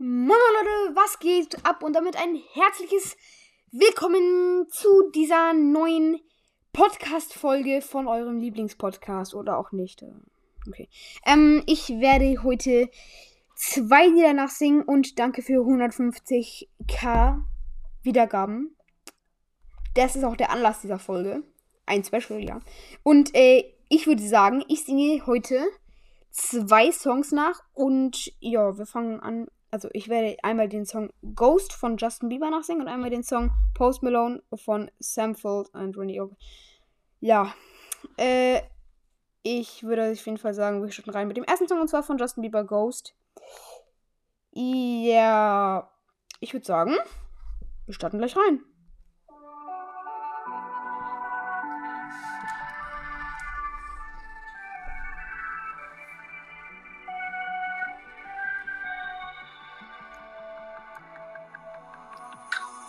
Moin Leute, was geht ab? Und damit ein herzliches Willkommen zu dieser neuen Podcast-Folge von eurem Lieblingspodcast oder auch nicht. Okay. Ähm, ich werde heute zwei Lieder nachsingen und danke für 150k Wiedergaben. Das ist auch der Anlass dieser Folge. Ein Special, ja. Und äh, ich würde sagen, ich singe heute zwei Songs nach und ja, wir fangen an also ich werde einmal den Song Ghost von Justin Bieber nachsingen und einmal den Song Post Malone von Samfeld und Rennie Oak. Ja, äh, ich würde auf jeden Fall sagen, wir starten rein mit dem ersten Song und zwar von Justin Bieber Ghost. Ja, ich würde sagen, wir starten gleich rein.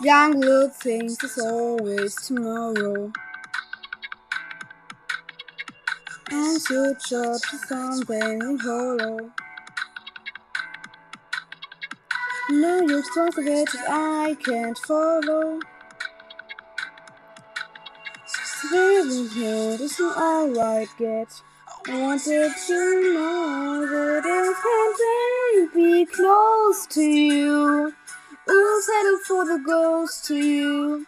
Young will think it's always tomorrow. And switch up to something hollow. No to forget that I can't follow. Feeling here isn't alright yet. I wanted to know that if I can be close to you. We'll settle for the ghost to you.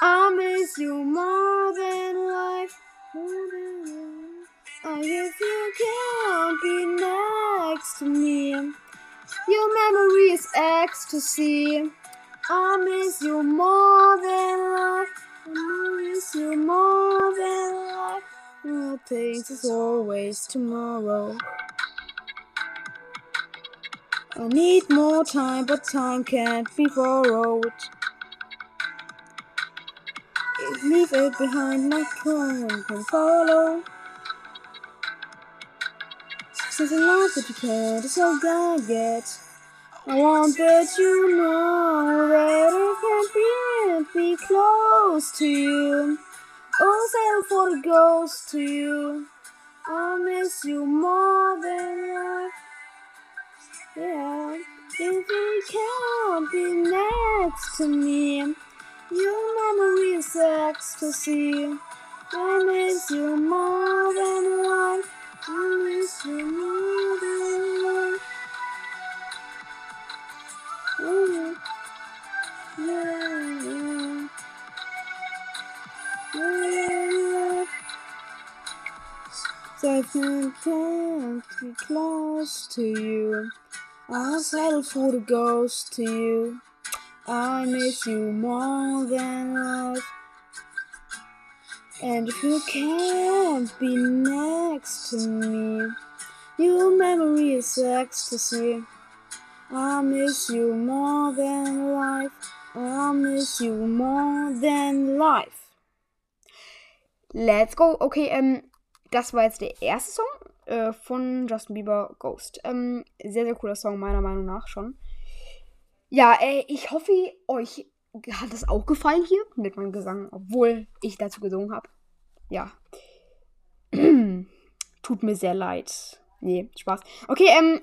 I miss you more than life. Oh, if you can't be next to me, your memory is ecstasy. I miss you more than life. I miss you more than life. All things is always tomorrow. I need more time, but time can't be borrowed. Leave it behind, my time can follow. Since the love that you can't, it's all gonna get. I want that you know that I can't be, be close to you. Oh, sail for the ghost to you. I miss you more than life. Yeah, if you can't be next to me, your memory is ecstasy. I miss you more than life. I miss you more than life. Oh, yeah, yeah. yeah. So I can't be close to you. I'll settle for the ghost to you. I miss you more than life. And if you can't be next to me, your memory is ecstasy. I miss you more than life. I miss you more than life. Let's go. Okay, ähm, das war jetzt der erste Song. Äh, von Justin Bieber Ghost. Ähm, sehr, sehr cooler Song, meiner Meinung nach schon. Ja, äh, ich hoffe, euch hat das auch gefallen hier mit meinem Gesang, obwohl ich dazu gesungen habe. Ja. Tut mir sehr leid. Nee, Spaß. Okay, ähm,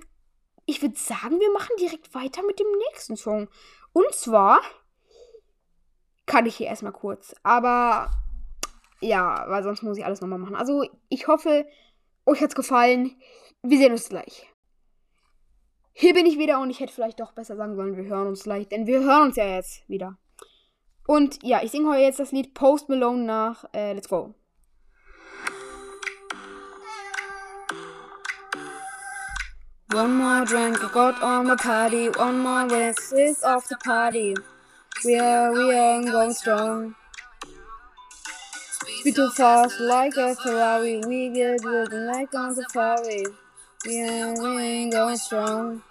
ich würde sagen, wir machen direkt weiter mit dem nächsten Song. Und zwar kann ich hier erstmal kurz. Aber ja, weil sonst muss ich alles nochmal machen. Also, ich hoffe, euch hat's gefallen. Wir sehen uns gleich. Hier bin ich wieder und ich hätte vielleicht doch besser sagen sollen, wir hören uns gleich, denn wir hören uns ja jetzt wieder. Und ja, ich singe heute jetzt das Lied Post Malone nach. Äh, let's go. One more drink, I got on the party. One more this is off the party. We are, we are going strong. Too fast like a Ferrari. We get ridden like on safari. We ain't, we ain't going strong.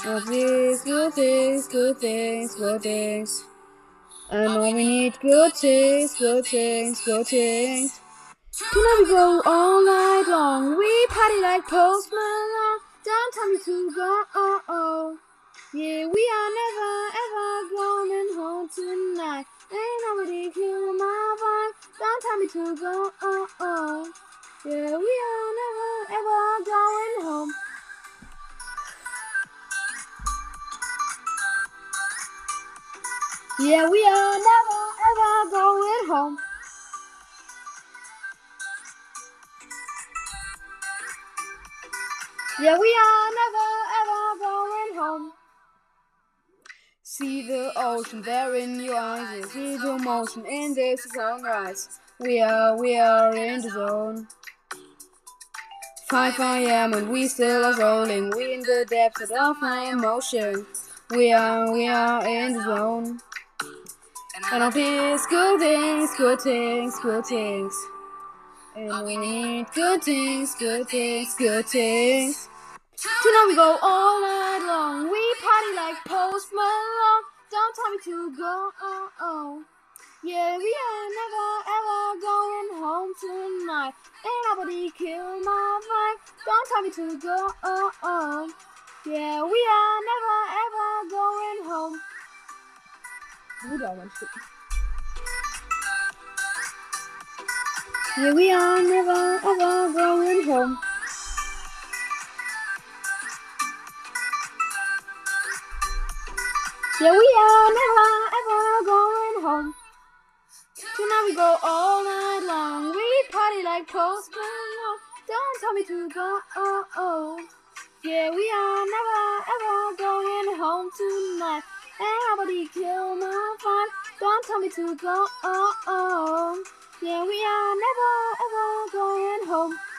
Good things, good things, good things, good things. I know we need good things, good things, good things. Tonight we go all night long. We party like Post Malone. Don't tell me to go. Oh, oh. Yeah, we are never to go. Oh, oh. Yeah, we are never ever going home. Yeah, we are never ever going home. Yeah, we are never ever going home. See the ocean there in your eyes. See the motion in this sunrise. We are, we are in the zone. 5 a.m. and we still are rolling. We in the depths of my emotion. We are, we are in the zone. And all these good things, good things, good things. And we need good things, good things, good things. Tonight we go all night long. We party like Post Malone. Don't tell me to go. Oh, oh. Yeah, we are never tonight. Ain't nobody kill my vibe. Don't tell me to go. Oh. Yeah, we are never ever going home. Yeah, we are never ever going home. Yeah, we are never ever going home. Tonight we go all night long. We party like Post Malone. Don't tell me to go. Oh, oh. Yeah, we are never ever going home tonight. Everybody kill my vibe. Don't tell me to go. Oh, oh. Yeah, we are never ever going home.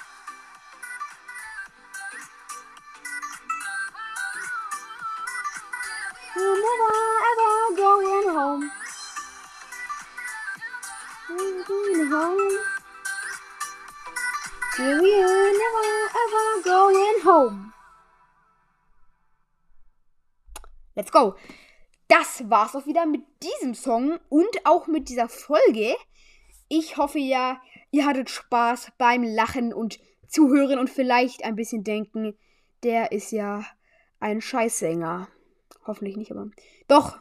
Yeah, we are never ever going home. Let's go. Das war's auch wieder mit diesem Song und auch mit dieser Folge. Ich hoffe ja, ihr hattet Spaß beim Lachen und Zuhören und vielleicht ein bisschen denken. Der ist ja ein Scheißsänger. Hoffentlich nicht, aber. Doch!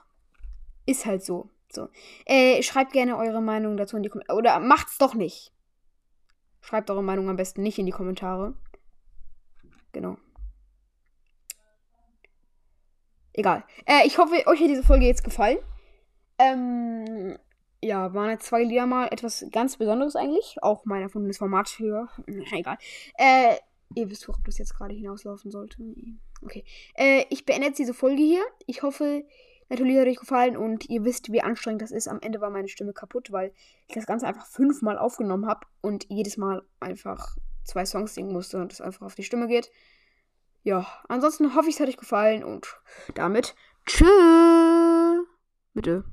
Ist halt so. So. Äh, schreibt gerne eure Meinung dazu in die Kommentare. Oder macht's doch nicht. Schreibt eure Meinung am besten nicht in die Kommentare. Genau. Egal. Äh, ich hoffe, euch hat diese Folge jetzt gefallen. Ähm, ja, waren jetzt zwei Lieder mal etwas ganz Besonderes eigentlich. Auch mein erfundenes Format für. Egal. Äh, ihr wisst, worauf das jetzt gerade hinauslaufen sollte. Okay. Äh, ich beende jetzt diese Folge hier. Ich hoffe, natürlich hat euch gefallen und ihr wisst, wie anstrengend das ist. Am Ende war meine Stimme kaputt, weil ich das Ganze einfach fünfmal aufgenommen habe und jedes Mal einfach zwei Songs singen musste und es einfach auf die Stimme geht. Ja, ansonsten hoffe ich, es hat euch gefallen und damit tschüss. Bitte.